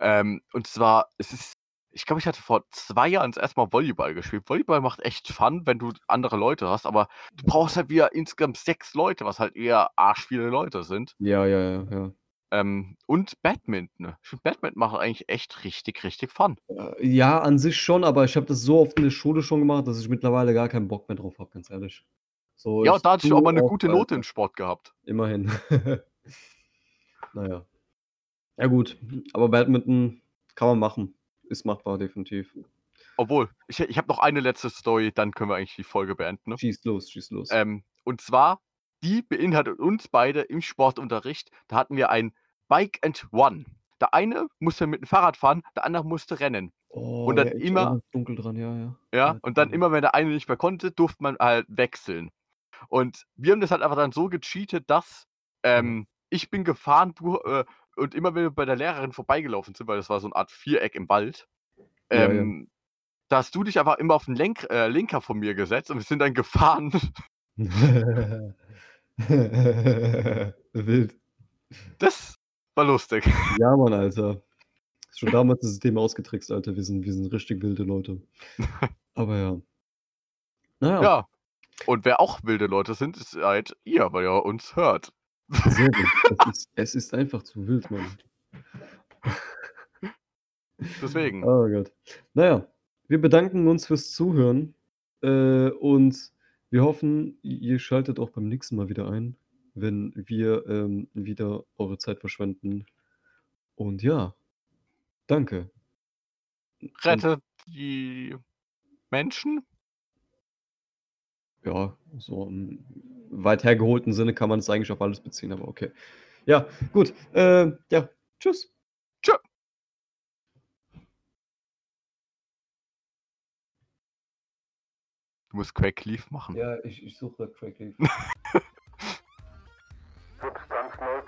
C: Ähm, und zwar, es ist, ich glaube, ich hatte vor zwei Jahren das erste Mal Volleyball gespielt. Volleyball macht echt Fun, wenn du andere Leute hast, aber du brauchst halt wieder insgesamt sechs Leute, was halt eher arsch viele Leute sind.
B: Ja, ja, ja, ja.
C: Ähm, und Badminton. Ich finde, Badminton macht eigentlich echt richtig, richtig Fun.
B: Äh, Ja, an sich schon, aber ich habe das so oft in der Schule schon gemacht, dass ich mittlerweile gar keinen Bock mehr drauf habe, ganz ehrlich. So,
C: Ja, da hatte ich auch mal eine gute Note in Sport gehabt.
B: Immerhin. *laughs* naja. Ja, gut. Aber Badminton kann man machen. Ist machbar, definitiv.
C: Obwohl, ich, ich habe noch eine letzte Story, dann können wir eigentlich die Folge beenden. Ne?
B: Schieß los, schieß los.
C: Ähm, und zwar, die beinhaltet uns beide im Sportunterricht. Da hatten wir ein Bike and One. Der eine musste mit dem Fahrrad fahren, der andere musste rennen.
B: Oh,
C: und dann
B: ja,
C: immer-
B: dunkel dran, ja, ja.
C: Ja, und dann immer, wenn der eine nicht mehr konnte, durfte man halt wechseln. Und wir haben das halt einfach dann so gecheatet, dass ähm, ich bin gefahren du, äh, und immer wenn wir bei der Lehrerin vorbeigelaufen sind, weil das war so eine Art Viereck im Wald,
B: Ja, ja.
C: ähm, da hast du dich einfach immer auf den Lenk, äh, Lenker von mir gesetzt und wir sind dann gefahren. *laughs*
B: Wild.
C: Das war lustig.
B: Ja, Mann, Alter. Schon damals das System ausgetrickst, Alter. Wir sind, wir sind richtig wilde Leute. Aber ja. Naja,
C: Ja. Und wer auch wilde Leute sind, ist halt ihr, weil ihr uns hört.
B: Sehr. Es ist, es ist einfach zu wild, Mann.
C: Deswegen.
B: Oh Gott. Naja, wir bedanken uns fürs Zuhören äh, und wir hoffen, ihr schaltet auch beim nächsten Mal wieder ein, wenn wir ähm, wieder eure Zeit verschwenden. Und ja, Danke. Und
C: Rettet die Menschen?
B: ja, so im weit hergeholten Sinne kann man es eigentlich auf alles beziehen, aber okay. Ja, gut. Äh, ja, tschüss.
C: Tschüss. Du musst Craig Leaf machen.
B: Ja, ich, ich suche Craig Leaf. Substanz 0,